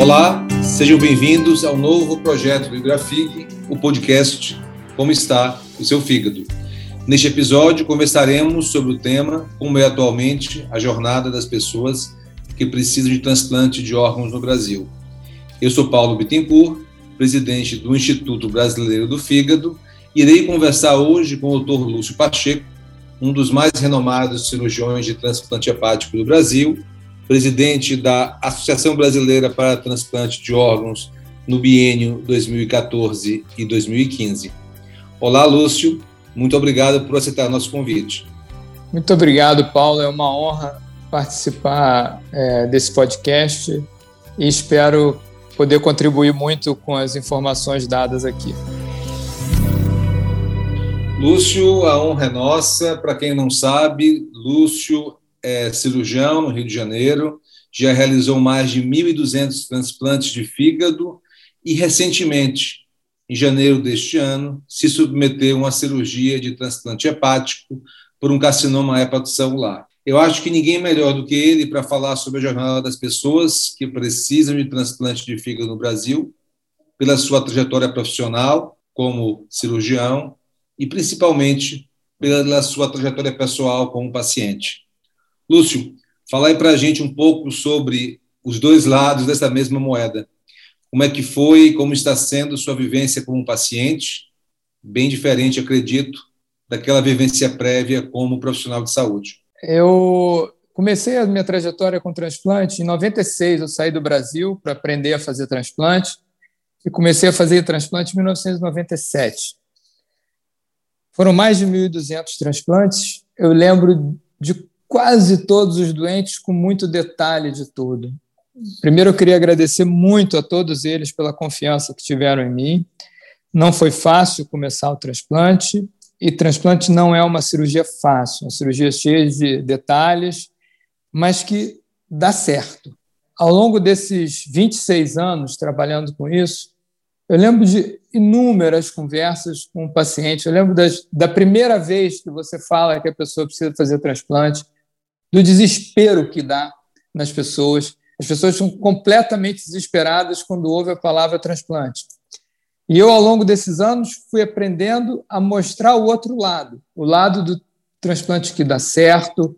Olá, sejam bem-vindos ao novo projeto do Hidrafig, o podcast Como está o seu fígado. Neste episódio, conversaremos sobre o tema como é atualmente a jornada das pessoas que precisam de transplante de órgãos no Brasil. Eu sou Paulo Bittencourt, presidente do Instituto Brasileiro do Fígado, e irei conversar hoje com o Dr. Lúcio Pacheco, um dos mais renomados cirurgiões de transplante hepático do Brasil presidente da Associação Brasileira para Transplante de Órgãos no biênio 2014 e 2015. Olá, Lúcio, muito obrigado por aceitar nosso convite. Muito obrigado, Paulo. É uma honra participar é, desse podcast e espero poder contribuir muito com as informações dadas aqui. Lúcio, a honra é nossa. Para quem não sabe, Lúcio é cirurgião no Rio de Janeiro, já realizou mais de 1.200 transplantes de fígado e, recentemente, em janeiro deste ano, se submeteu a uma cirurgia de transplante hepático por um carcinoma hepatocelular. Eu acho que ninguém melhor do que ele para falar sobre a jornada das pessoas que precisam de transplante de fígado no Brasil, pela sua trajetória profissional como cirurgião e principalmente pela sua trajetória pessoal como paciente. Lúcio, fala aí para a gente um pouco sobre os dois lados dessa mesma moeda. Como é que foi, como está sendo sua vivência como paciente, bem diferente, acredito, daquela vivência prévia como profissional de saúde. Eu comecei a minha trajetória com transplante em 96, eu saí do Brasil para aprender a fazer transplante e comecei a fazer transplante em 1997. Foram mais de 1.200 transplantes. Eu lembro de quase todos os doentes com muito detalhe de tudo. Primeiro, eu queria agradecer muito a todos eles pela confiança que tiveram em mim. Não foi fácil começar o transplante, e transplante não é uma cirurgia fácil, é uma cirurgia cheia de detalhes, mas que dá certo. Ao longo desses 26 anos trabalhando com isso, eu lembro de inúmeras conversas com o paciente. Eu lembro das, da primeira vez que você fala que a pessoa precisa fazer transplante, do desespero que dá nas pessoas. As pessoas são completamente desesperadas quando ouvem a palavra transplante. E eu, ao longo desses anos, fui aprendendo a mostrar o outro lado, o lado do transplante que dá certo,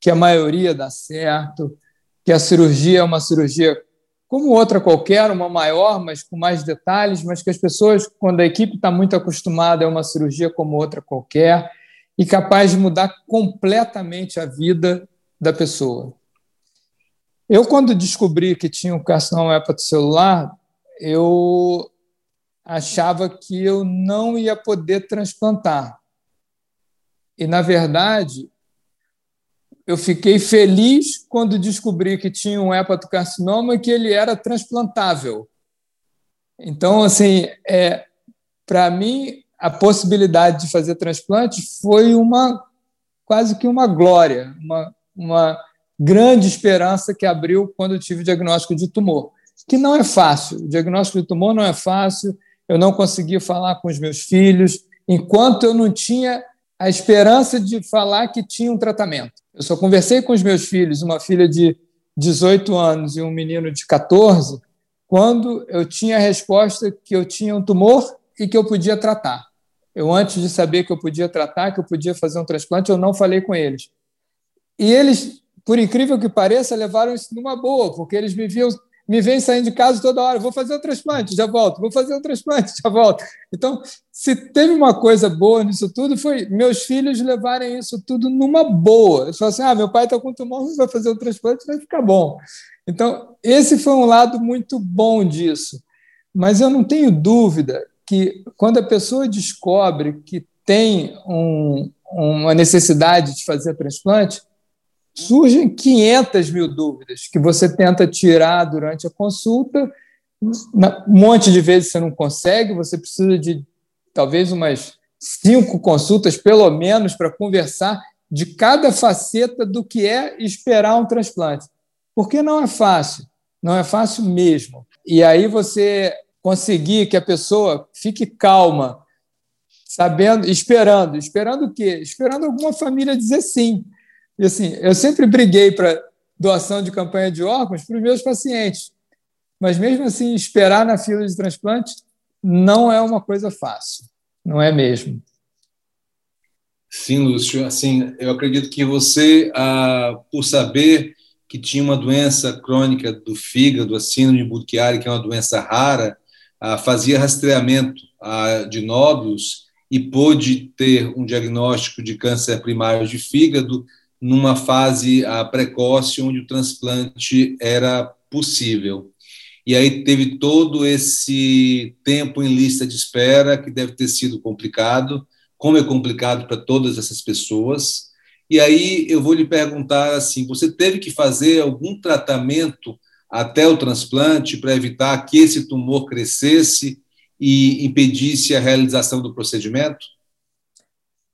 que a maioria dá certo, que a cirurgia é uma cirurgia como outra qualquer, uma maior, mas com mais detalhes, mas que as pessoas, quando a equipe está muito acostumada, é uma cirurgia como outra qualquer e capaz de mudar completamente a vida da pessoa. Eu, quando descobri que tinha um carcinoma hepatocelular, eu achava que eu não ia poder transplantar. E, na verdade, eu fiquei feliz quando descobri que tinha um hepatocarcinoma e que ele era transplantável. Então, assim, é, para mim, a possibilidade de fazer transplante foi uma quase que uma glória, uma, uma grande esperança que abriu quando eu tive o diagnóstico de tumor, que não é fácil. O diagnóstico de tumor não é fácil. Eu não conseguia falar com os meus filhos enquanto eu não tinha a esperança de falar que tinha um tratamento. Eu só conversei com os meus filhos, uma filha de 18 anos e um menino de 14, quando eu tinha a resposta que eu tinha um tumor e que eu podia tratar. Eu, antes de saber que eu podia tratar, que eu podia fazer um transplante, eu não falei com eles. E eles, por incrível que pareça, levaram isso numa boa, porque eles me viam, me vêm saindo de casa toda hora, vou fazer um transplante, já volto, vou fazer um transplante, já volto. Então, se teve uma coisa boa nisso tudo, foi meus filhos levarem isso tudo numa boa. Eles falaram assim: ah, meu pai está com tumor, vai fazer um transplante, vai ficar bom. Então, esse foi um lado muito bom disso. Mas eu não tenho dúvida que quando a pessoa descobre que tem um, uma necessidade de fazer transplante, surgem 500 mil dúvidas que você tenta tirar durante a consulta. Um monte de vezes você não consegue, você precisa de talvez umas cinco consultas, pelo menos, para conversar de cada faceta do que é esperar um transplante. Porque não é fácil, não é fácil mesmo. E aí você conseguir que a pessoa fique calma, sabendo, esperando, esperando o quê? Esperando alguma família dizer sim. E assim, eu sempre briguei para doação de campanha de órgãos para os meus pacientes. mas mesmo assim, esperar na fila de transplante não é uma coisa fácil, não é mesmo. Sim, Lúcio. Assim, eu acredito que você, ah, por saber que tinha uma doença crônica do fígado, a síndrome Buchiari, que é uma doença rara, ah, fazia rastreamento ah, de nódulos e pôde ter um diagnóstico de câncer primário de fígado numa fase ah, precoce, onde o transplante era possível. E aí teve todo esse tempo em lista de espera, que deve ter sido complicado, como é complicado para todas essas pessoas. E aí eu vou lhe perguntar assim: você teve que fazer algum tratamento até o transplante para evitar que esse tumor crescesse e impedisse a realização do procedimento?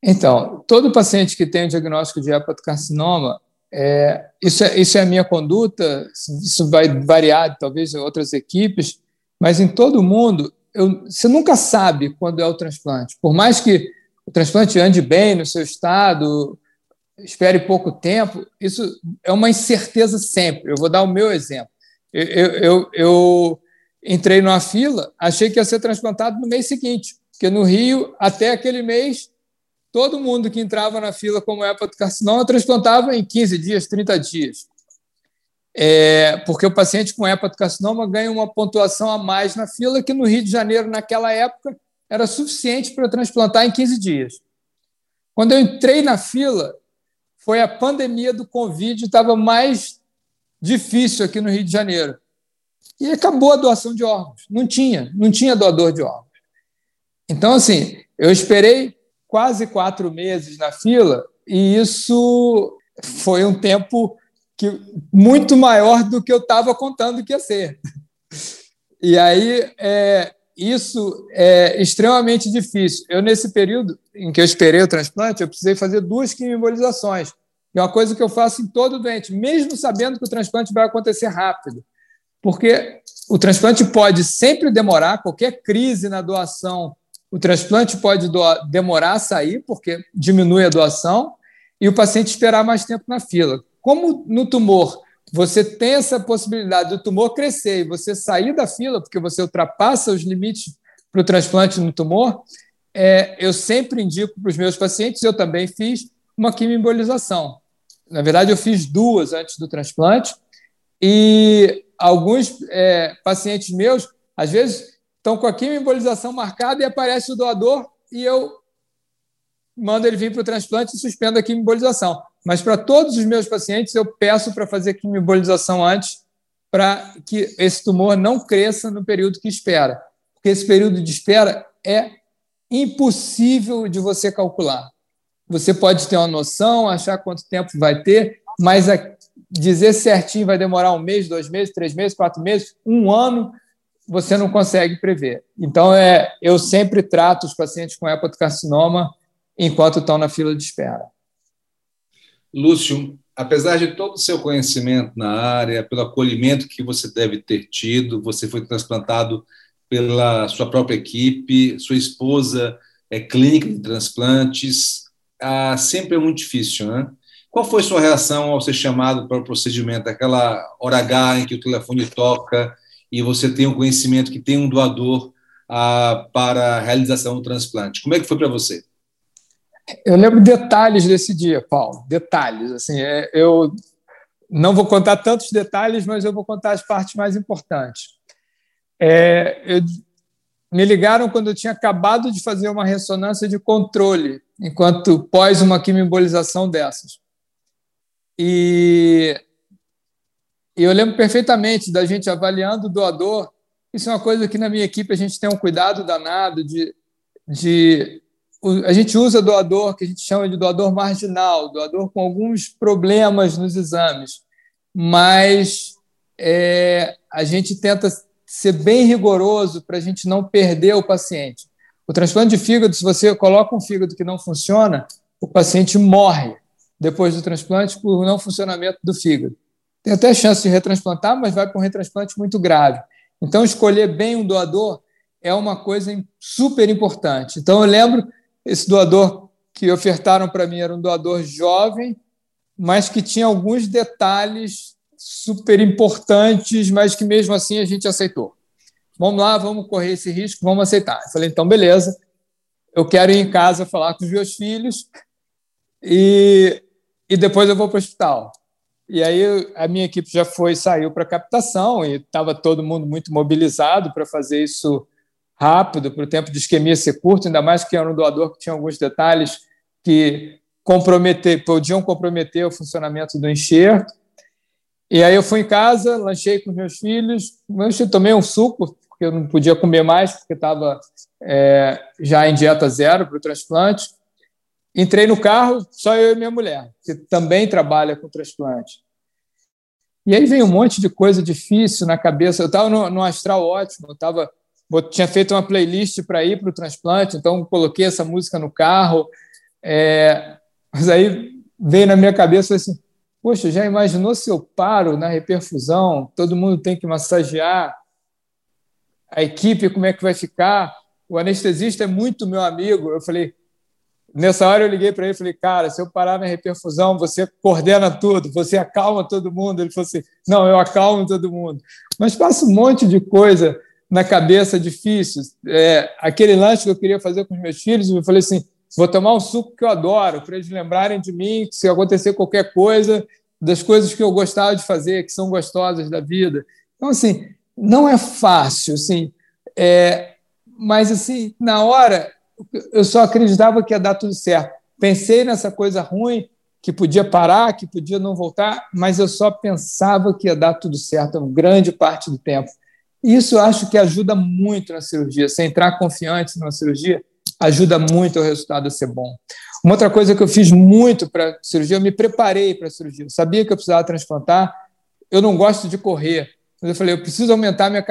Então, todo paciente que tem o diagnóstico de hepatocarcinoma, é, isso, é, isso é a minha conduta, isso vai variar, talvez, em outras equipes, mas em todo mundo, eu, você nunca sabe quando é o transplante. Por mais que o transplante ande bem no seu estado, espere pouco tempo, isso é uma incerteza sempre. Eu vou dar o meu exemplo. Eu, eu, eu entrei numa fila, achei que ia ser transplantado no mês seguinte, porque no Rio, até aquele mês, todo mundo que entrava na fila como hepatocarcinoma transplantava em 15 dias, 30 dias. É, porque o paciente com hepatocarcinoma ganha uma pontuação a mais na fila, que no Rio de Janeiro, naquela época, era suficiente para transplantar em 15 dias. Quando eu entrei na fila, foi a pandemia do Covid, estava mais difícil aqui no Rio de Janeiro. E acabou a doação de órgãos. Não tinha, não tinha doador de órgãos. Então, assim, eu esperei quase quatro meses na fila e isso foi um tempo que, muito maior do que eu estava contando que ia ser. E aí, é, isso é extremamente difícil. Eu, nesse período em que eu esperei o transplante, eu precisei fazer duas quimioembolizações, é uma coisa que eu faço em todo doente, mesmo sabendo que o transplante vai acontecer rápido. Porque o transplante pode sempre demorar, qualquer crise na doação, o transplante pode demorar a sair, porque diminui a doação, e o paciente esperar mais tempo na fila. Como no tumor você tem essa possibilidade do tumor crescer e você sair da fila, porque você ultrapassa os limites para o transplante no tumor, é, eu sempre indico para os meus pacientes, eu também fiz, uma quimioembolização. Na verdade, eu fiz duas antes do transplante, e alguns é, pacientes meus, às vezes, estão com a quimioembolização marcada e aparece o doador, e eu mando ele vir para o transplante e suspendo a quimioembolização. Mas para todos os meus pacientes, eu peço para fazer quimioembolização antes, para que esse tumor não cresça no período que espera. Porque esse período de espera é impossível de você calcular. Você pode ter uma noção, achar quanto tempo vai ter, mas dizer certinho vai demorar um mês, dois meses, três meses, quatro meses, um ano, você não consegue prever. Então, é, eu sempre trato os pacientes com hepatocarcinoma enquanto estão na fila de espera. Lúcio, apesar de todo o seu conhecimento na área, pelo acolhimento que você deve ter tido, você foi transplantado pela sua própria equipe, sua esposa é clínica de transplantes, ah, sempre é muito difícil, né? Qual foi sua reação ao ser chamado para o procedimento, aquela hora H em que o telefone toca e você tem o conhecimento que tem um doador ah, para a realização do transplante? Como é que foi para você? Eu lembro detalhes desse dia, Paulo, detalhes. Assim, é, eu não vou contar tantos detalhes, mas eu vou contar as partes mais importantes. É, eu, me ligaram quando eu tinha acabado de fazer uma ressonância de controle, enquanto pós uma quimioembolização dessas. E, e eu lembro perfeitamente da gente avaliando o doador. Isso é uma coisa que na minha equipe a gente tem um cuidado danado de, de a gente usa doador que a gente chama de doador marginal, doador com alguns problemas nos exames, mas é, a gente tenta ser bem rigoroso para a gente não perder o paciente. O transplante de fígado, se você coloca um fígado que não funciona, o paciente morre depois do transplante por não funcionamento do fígado. Tem até chance de retransplantar, mas vai para um retransplante muito grave. Então, escolher bem um doador é uma coisa super importante. Então, eu lembro esse doador que ofertaram para mim era um doador jovem, mas que tinha alguns detalhes super importantes, mas que mesmo assim a gente aceitou. Vamos lá, vamos correr esse risco, vamos aceitar. Eu falei, então, beleza, eu quero ir em casa falar com os meus filhos e, e depois eu vou para o hospital. E aí a minha equipe já foi, saiu para captação e estava todo mundo muito mobilizado para fazer isso rápido, para o tempo de isquemia ser curto, ainda mais que era um doador que tinha alguns detalhes que comprometer, podiam comprometer o funcionamento do enxerto. E aí eu fui em casa, lanchei com meus filhos, lanchei, tomei um suco, porque eu não podia comer mais, porque estava é, já em dieta zero para o transplante. Entrei no carro, só eu e minha mulher, que também trabalha com transplante. E aí vem um monte de coisa difícil na cabeça. Eu estava no, astral ótimo, eu tava, tinha feito uma playlist para ir para o transplante, então coloquei essa música no carro. É, mas aí veio na minha cabeça assim: Poxa, já imaginou se eu paro na reperfusão? Todo mundo tem que massagear. A equipe, como é que vai ficar? O anestesista é muito meu amigo. Eu falei, Nessa hora eu liguei para ele e falei, cara, se eu parar na reperfusão, você coordena tudo, você acalma todo mundo. Ele falou assim, não, eu acalmo todo mundo. Mas passa um monte de coisa na cabeça difícil. É, aquele lanche que eu queria fazer com os meus filhos, eu falei assim, vou tomar um suco que eu adoro, para eles lembrarem de mim, se acontecer qualquer coisa, das coisas que eu gostava de fazer, que são gostosas da vida. Então, assim, não é fácil, assim, é, mas, assim, na hora eu só acreditava que ia dar tudo certo. Pensei nessa coisa ruim, que podia parar, que podia não voltar, mas eu só pensava que ia dar tudo certo grande parte do tempo. Isso acho que ajuda muito na cirurgia. Você entrar confiante na cirurgia ajuda muito o resultado a ser bom. Uma outra coisa que eu fiz muito para a cirurgia, eu me preparei para a cirurgia. Eu sabia que eu precisava transplantar. Eu não gosto de correr, mas eu falei, eu preciso aumentar minha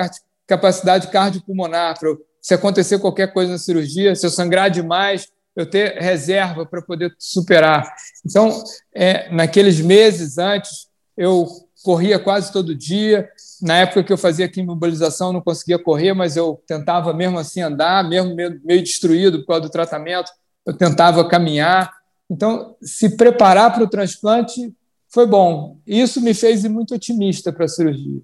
capacidade cardiopulmonar para eu se acontecer qualquer coisa na cirurgia, se eu sangrar demais, eu ter reserva para poder superar. Então, é, naqueles meses antes, eu corria quase todo dia. Na época que eu fazia quimiobilização, não conseguia correr, mas eu tentava mesmo assim andar, mesmo meio, destruído por causa do tratamento, eu tentava caminhar. Então, se preparar para o transplante foi bom. Isso me fez ir muito otimista para a cirurgia.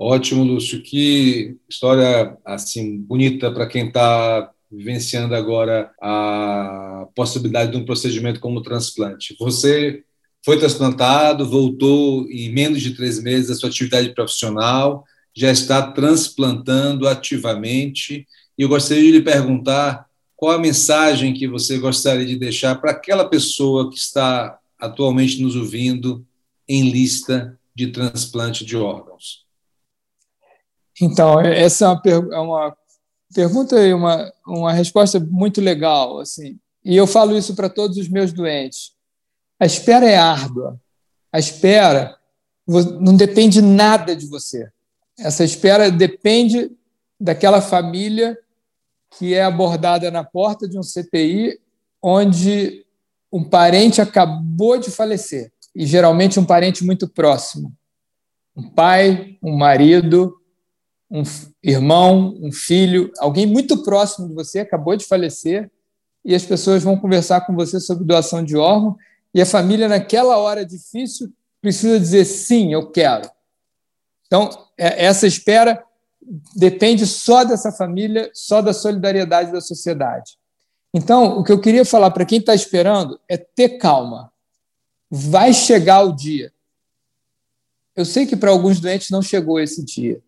Ótimo, Lúcio. Que história assim bonita para quem está vivenciando agora a possibilidade de um procedimento como o transplante. Você foi transplantado, voltou em menos de três meses à sua atividade profissional, já está transplantando ativamente. E eu gostaria de lhe perguntar qual a mensagem que você gostaria de deixar para aquela pessoa que está atualmente nos ouvindo em lista de transplante de órgãos. Então, essa é uma, per é uma pergunta e uma, uma resposta muito legal. assim. E eu falo isso para todos os meus doentes. A espera é árdua. A espera não depende nada de você. Essa espera depende daquela família que é abordada na porta de um CTI onde um parente acabou de falecer, e geralmente um parente muito próximo. Um pai, um marido, um irmão, um filho, alguém muito próximo de você acabou de falecer e as pessoas vão conversar com você sobre doação de órgão e a família naquela hora difícil precisa dizer sim, eu quero. Então, é, essa espera depende só dessa família, só da solidariedade da sociedade. Então, o que eu queria falar para quem está esperando é ter calma. Vai chegar o dia. Eu sei que para alguns doentes não chegou esse dia.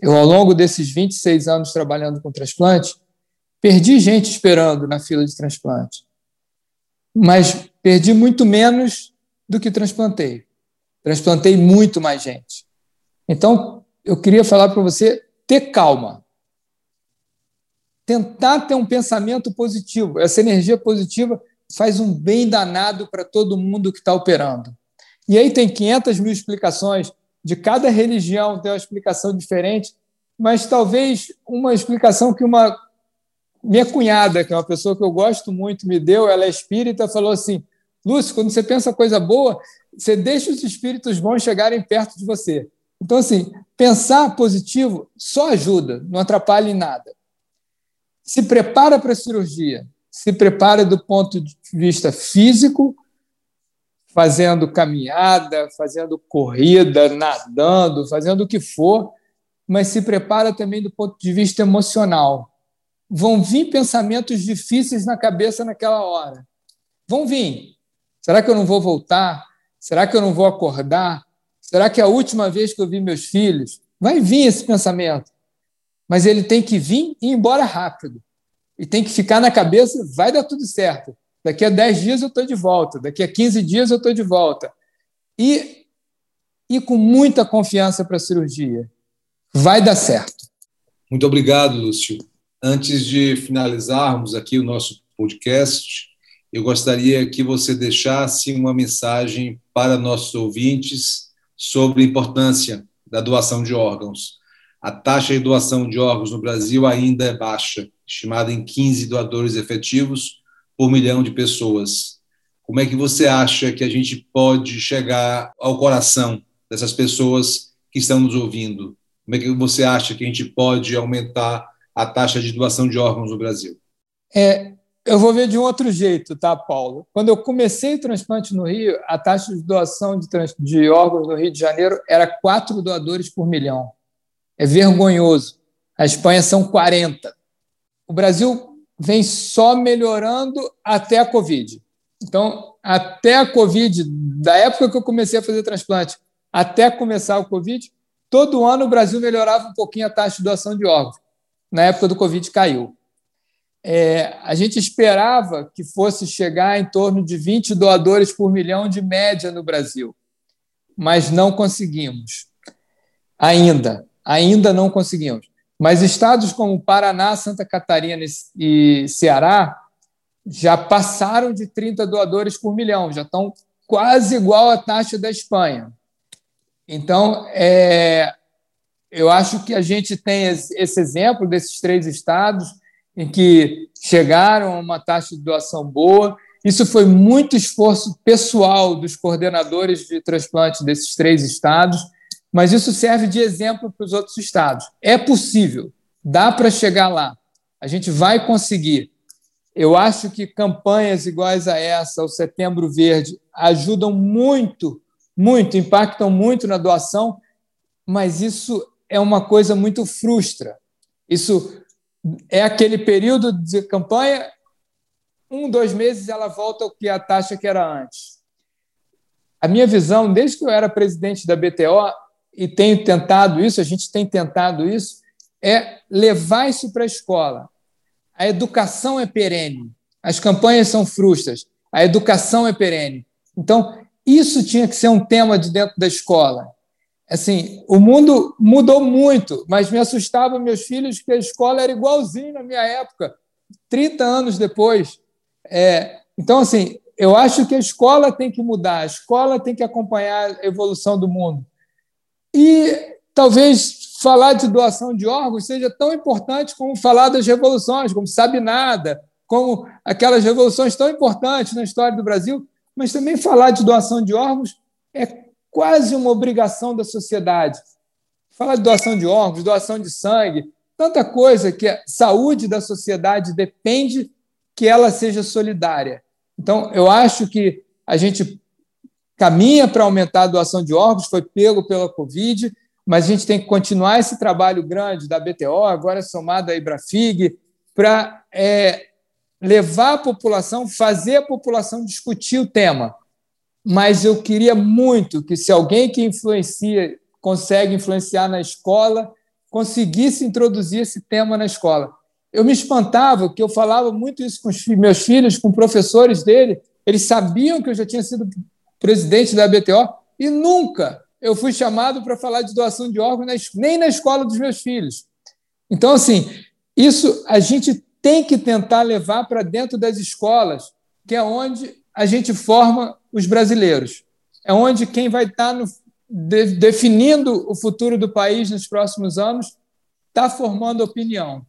Eu, ao longo desses 26 anos trabalhando com transplante, perdi gente esperando na fila de transplante. Mas perdi muito menos do que transplantei. Transplantei muito mais gente. Então, eu queria falar para você ter calma. Tentar ter um pensamento positivo. Essa energia positiva faz um bem danado para todo mundo que está operando. E aí tem 500 mil explicações de cada religião tem uma explicação diferente, mas talvez uma explicação que uma minha cunhada, que é uma pessoa que eu gosto muito, me deu, ela é espírita, falou assim: Lúcio, quando você pensa coisa boa, você deixa os espíritos bons chegarem perto de você. Então, assim, pensar positivo só ajuda, não atrapalha em nada. Se prepara para a cirurgia, se prepara do ponto de vista físico, fazendo caminhada, fazendo corrida, nadando, fazendo o que for, mas se prepara também do ponto de vista emocional. Vão vir pensamentos difíceis na cabeça naquela hora. Vão vir. Será que eu não vou voltar? Será que eu não vou acordar? Será que é a última vez que eu vi meus filhos? Vai vir esse pensamento. Mas ele tem que vir e ir embora rápido. E tem que ficar na cabeça, vai dar tudo certo. Daqui a 10 dias eu estou de volta, daqui a 15 dias eu estou de volta. E, e com muita confiança para a cirurgia. Vai dar certo. Muito obrigado, Lúcio. Antes de finalizarmos aqui o nosso podcast, eu gostaria que você deixasse uma mensagem para nossos ouvintes sobre a importância da doação de órgãos. A taxa de doação de órgãos no Brasil ainda é baixa, estimada em 15 doadores efetivos por milhão de pessoas. Como é que você acha que a gente pode chegar ao coração dessas pessoas que estão nos ouvindo? Como é que você acha que a gente pode aumentar a taxa de doação de órgãos no Brasil? É, eu vou ver de um outro jeito, tá, Paulo? Quando eu comecei o transplante no Rio, a taxa de doação de, de órgãos no Rio de Janeiro era quatro doadores por milhão. É vergonhoso. A Espanha são 40. O Brasil vem só melhorando até a Covid. Então, até a Covid, da época que eu comecei a fazer transplante até começar o Covid, todo ano o Brasil melhorava um pouquinho a taxa de doação de órgãos. Na época do Covid caiu é, a gente esperava que fosse chegar em torno de 20 doadores por milhão de média no Brasil, mas não conseguimos. Ainda, ainda não conseguimos. Mas estados como Paraná, Santa Catarina e Ceará já passaram de 30 doadores por milhão, já estão quase igual à taxa da Espanha. Então, é, eu acho que a gente tem esse exemplo desses três estados em que chegaram a uma taxa de doação boa. Isso foi muito esforço pessoal dos coordenadores de transplante desses três estados, mas isso serve de exemplo para os outros estados. É possível, dá para chegar lá, a gente vai conseguir. Eu acho que campanhas iguais a essa, o Setembro Verde, ajudam muito, muito, impactam muito na doação, mas isso é uma coisa muito frustra. Isso é aquele período de campanha, um, dois meses ela volta ao que a taxa que era antes. A minha visão, desde que eu era presidente da BTO, e tenho tentado isso, a gente tem tentado isso, é levar isso para a escola. A educação é perene, as campanhas são frustras, a educação é perene. Então, isso tinha que ser um tema de dentro da escola assim, o mundo mudou muito, mas me assustava meus filhos que a escola era igualzinho na minha época, 30 anos depois. É, então, assim, eu acho que a escola tem que mudar, a escola tem que acompanhar a evolução do mundo. E talvez falar de doação de órgãos seja tão importante como falar das revoluções, como Sabe Nada, como aquelas revoluções tão importantes na história do Brasil, mas também falar de doação de órgãos é quase uma obrigação da sociedade. Fala de doação de órgãos, doação de sangue, tanta coisa que a saúde da sociedade depende que ela seja solidária. Então, eu acho que a gente caminha para aumentar a doação de órgãos, foi pego pela Covid, mas a gente tem que continuar esse trabalho grande da BTO, agora somado à Ibrafig, para é, levar a população, fazer a população discutir o tema mas eu queria muito que, se alguém que influencia, consegue influenciar na escola, conseguisse introduzir esse tema na escola. Eu me espantava que eu falava muito isso com meus filhos, com professores dele, eles sabiam que eu já tinha sido presidente da BTO e nunca eu fui chamado para falar de doação de órgãos, nem na escola dos meus filhos. Então, assim, isso a gente tem que tentar levar para dentro das escolas, que é onde a gente forma os brasileiros. É onde quem vai estar no, de, definindo o futuro do país nos próximos anos está formando opinião.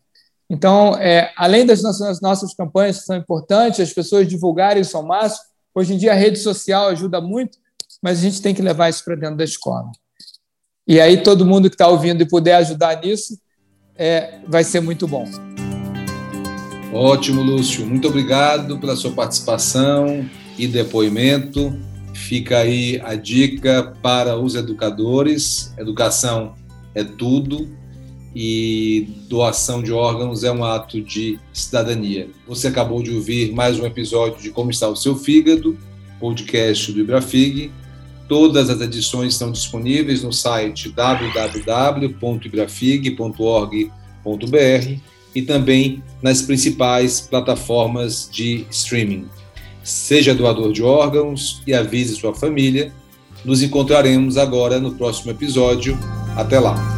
Então, é, além das nossas, nossas campanhas que são importantes, as pessoas divulgarem isso ao máximo, hoje em dia a rede social ajuda muito, mas a gente tem que levar isso para dentro da escola. E aí todo mundo que está ouvindo e puder ajudar nisso, é, vai ser muito bom. Ótimo, Lúcio. Muito obrigado pela sua participação e depoimento. Fica aí a dica para os educadores: educação é tudo e doação de órgãos é um ato de cidadania. Você acabou de ouvir mais um episódio de Como está o seu fígado, podcast do Ibrafig. Todas as edições estão disponíveis no site www.ibrafig.org.br e também nas principais plataformas de streaming. Seja doador de órgãos e avise sua família. Nos encontraremos agora no próximo episódio. Até lá!